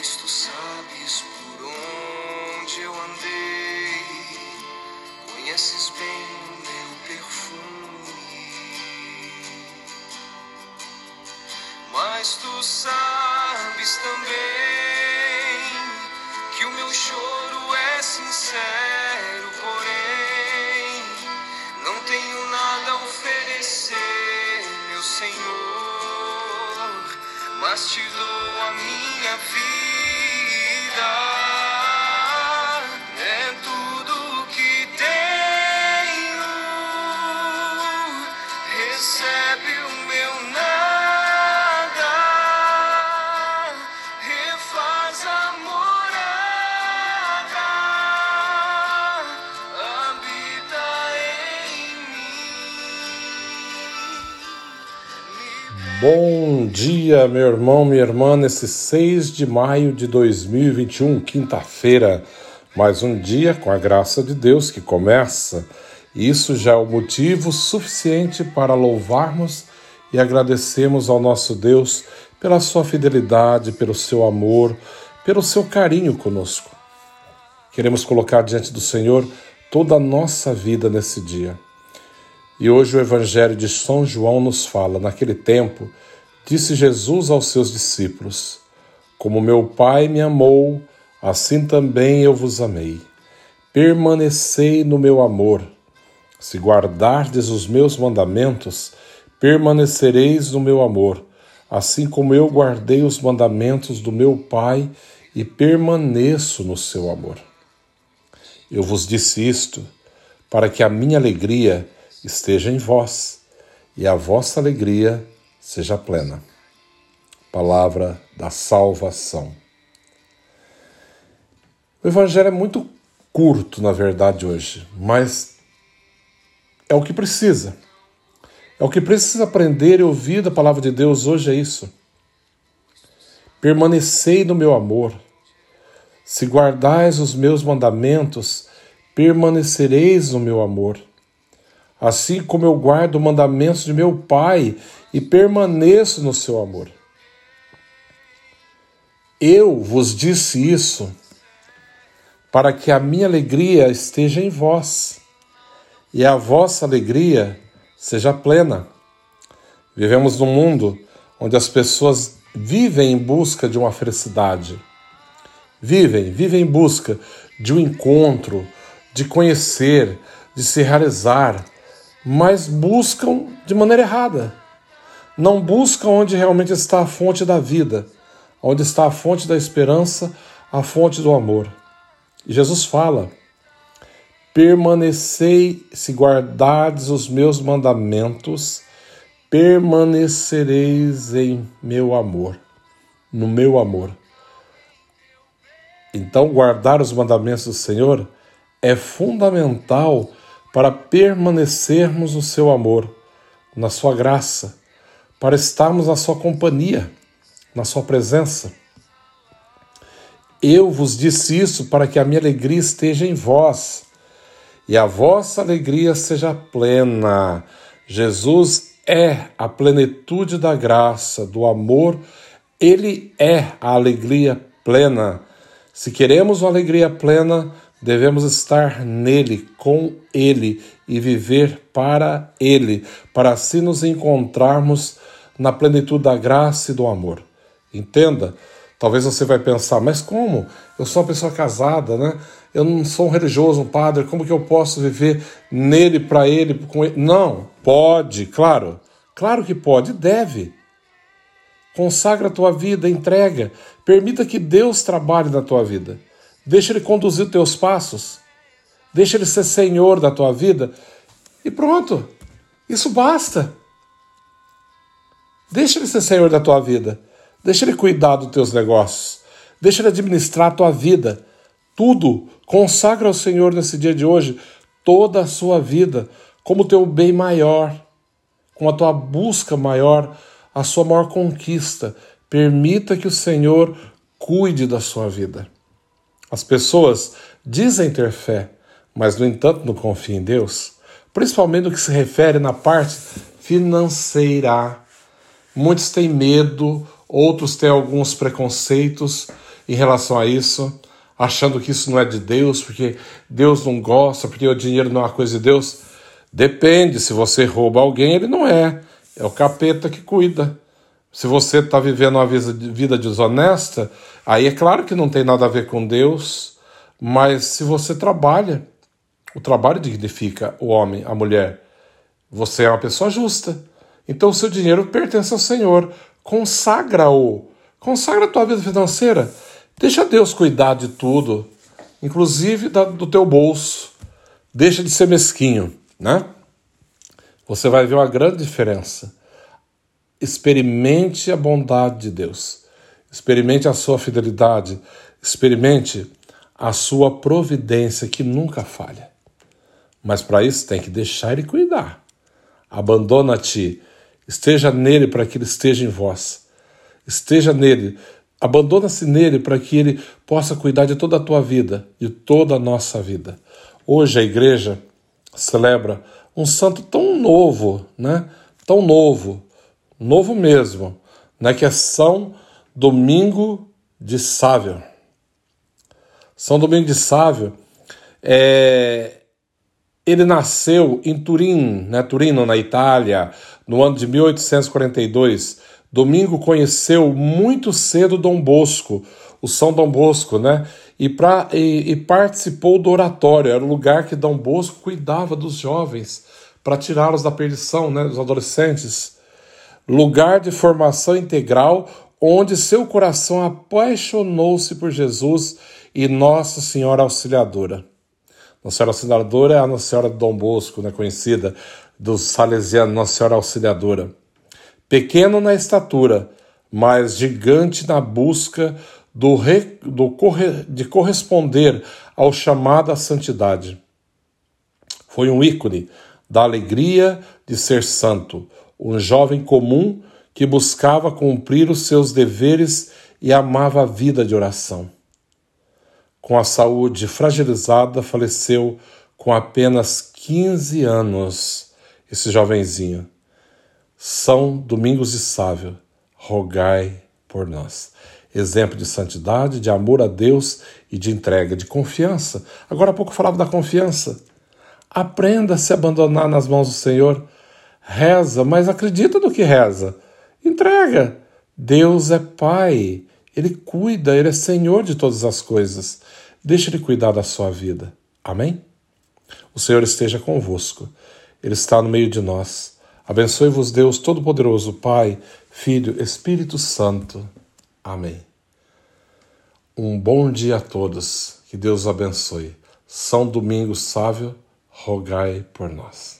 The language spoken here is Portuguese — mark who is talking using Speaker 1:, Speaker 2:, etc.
Speaker 1: pois tu sabes por onde eu andei, conheces bem o meu perfume, mas tu sabes também que o meu choro é sincero, porém não tenho nada a oferecer, meu Senhor, mas te dou a minha vida. É
Speaker 2: Bom dia, meu irmão, minha irmã, nesse 6 de maio de 2021, quinta-feira. Mais um dia com a graça de Deus que começa. Isso já é o motivo suficiente para louvarmos e agradecermos ao nosso Deus pela sua fidelidade, pelo seu amor, pelo seu carinho conosco. Queremos colocar diante do Senhor toda a nossa vida nesse dia. E hoje o Evangelho de São João nos fala: naquele tempo, disse Jesus aos seus discípulos: Como meu Pai me amou, assim também eu vos amei. Permanecei no meu amor. Se guardardes os meus mandamentos, permanecereis no meu amor, assim como eu guardei os mandamentos do meu Pai e permaneço no seu amor. Eu vos disse isto para que a minha alegria esteja em vós e a vossa alegria seja plena. Palavra da salvação. O Evangelho é muito curto, na verdade, hoje, mas é o que precisa. É o que precisa aprender e ouvir da palavra de Deus hoje é isso. Permanecei no meu amor. Se guardais os meus mandamentos, permanecereis no meu amor. Assim como eu guardo os mandamentos de meu Pai e permaneço no seu amor. Eu vos disse isso para que a minha alegria esteja em vós e a vossa alegria seja plena. Vivemos num mundo onde as pessoas vivem em busca de uma felicidade. Vivem, vivem em busca de um encontro, de conhecer, de se realizar, mas buscam de maneira errada. Não buscam onde realmente está a fonte da vida, onde está a fonte da esperança, a fonte do amor. E Jesus fala: Permanecei, se guardardes os meus mandamentos, permanecereis em meu amor, no meu amor. Então, guardar os mandamentos do Senhor é fundamental para permanecermos no seu amor, na sua graça, para estarmos na sua companhia, na sua presença. Eu vos disse isso para que a minha alegria esteja em vós e a vossa alegria seja plena. Jesus é a plenitude da graça, do amor, ele é a alegria plena. Se queremos uma alegria plena, devemos estar nele, com ele e viver para ele, para assim nos encontrarmos na plenitude da graça e do amor. Entenda? Talvez você vai pensar, mas como? Eu sou uma pessoa casada, né? Eu não sou um religioso, um padre, como que eu posso viver nele, para ele, com ele? Não, pode, claro. Claro que pode, deve. Consagra a tua vida, entrega. Permita que Deus trabalhe na tua vida. Deixa Ele conduzir os teus passos. Deixa Ele ser Senhor da tua vida. E pronto. Isso basta. Deixa Ele ser Senhor da tua vida. Deixa Ele cuidar dos teus negócios. Deixa Ele administrar a tua vida. Tudo. Consagra ao Senhor nesse dia de hoje toda a sua vida como teu bem maior, com a tua busca maior, a sua maior conquista. Permita que o Senhor cuide da sua vida. As pessoas dizem ter fé, mas no entanto não confiam em Deus, principalmente no que se refere na parte financeira. Muitos têm medo, outros têm alguns preconceitos em relação a isso, achando que isso não é de Deus, porque Deus não gosta, porque o dinheiro não é uma coisa de Deus. Depende, se você rouba alguém, ele não é. É o capeta que cuida. Se você está vivendo uma vida desonesta, aí é claro que não tem nada a ver com Deus, mas se você trabalha, o trabalho dignifica o homem, a mulher. Você é uma pessoa justa. Então o seu dinheiro pertence ao Senhor. Consagra-o. Consagra a tua vida financeira. Deixa Deus cuidar de tudo, inclusive do teu bolso. Deixa de ser mesquinho, né? Você vai ver uma grande diferença. Experimente a bondade de Deus. Experimente a sua fidelidade. Experimente a sua providência que nunca falha. Mas para isso tem que deixar ele cuidar. Abandona-te, esteja nele para que ele esteja em vós. Esteja nele, abandona-se nele para que ele possa cuidar de toda a tua vida, de toda a nossa vida. Hoje a igreja celebra um santo tão novo, né? Tão novo, novo mesmo, né, que é São Domingo de Sávio. São Domingo de Sávio, é, ele nasceu em Turim, né, Turino, na Itália, no ano de 1842. Domingo conheceu muito cedo Dom Bosco, o São Dom Bosco, né? E, pra, e, e participou do oratório, era o lugar que Dom Bosco cuidava dos jovens para tirá-los da perdição, né, dos adolescentes lugar de formação integral, onde seu coração apaixonou-se por Jesus e Nossa Senhora Auxiliadora. Nossa Senhora Auxiliadora é a Nossa Senhora de Dom Bosco, né, conhecida dos salesianos, Nossa Senhora Auxiliadora. Pequeno na estatura, mas gigante na busca do, re, do corre, de corresponder ao chamado à santidade. Foi um ícone da alegria de ser santo, um jovem comum que buscava cumprir os seus deveres e amava a vida de oração. Com a saúde fragilizada, faleceu com apenas 15 anos esse jovenzinho. São Domingos de Sávio, rogai por nós. Exemplo de santidade, de amor a Deus e de entrega, de confiança. Agora há pouco falava da confiança. Aprenda a se abandonar nas mãos do Senhor Reza, mas acredita no que reza. Entrega. Deus é Pai. Ele cuida, Ele é Senhor de todas as coisas. Deixa Ele cuidar da sua vida. Amém? O Senhor esteja convosco. Ele está no meio de nós. Abençoe-vos, Deus Todo-Poderoso, Pai, Filho, Espírito Santo. Amém. Um bom dia a todos. Que Deus abençoe. São Domingos Sávio, rogai por nós.